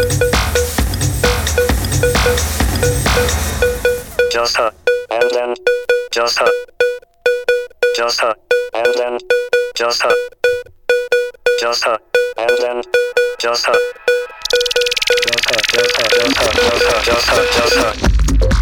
Just a, and then, just a, just a, and then, just a, just a, and then, just a, just a, just a, just a, just a, just a, just a.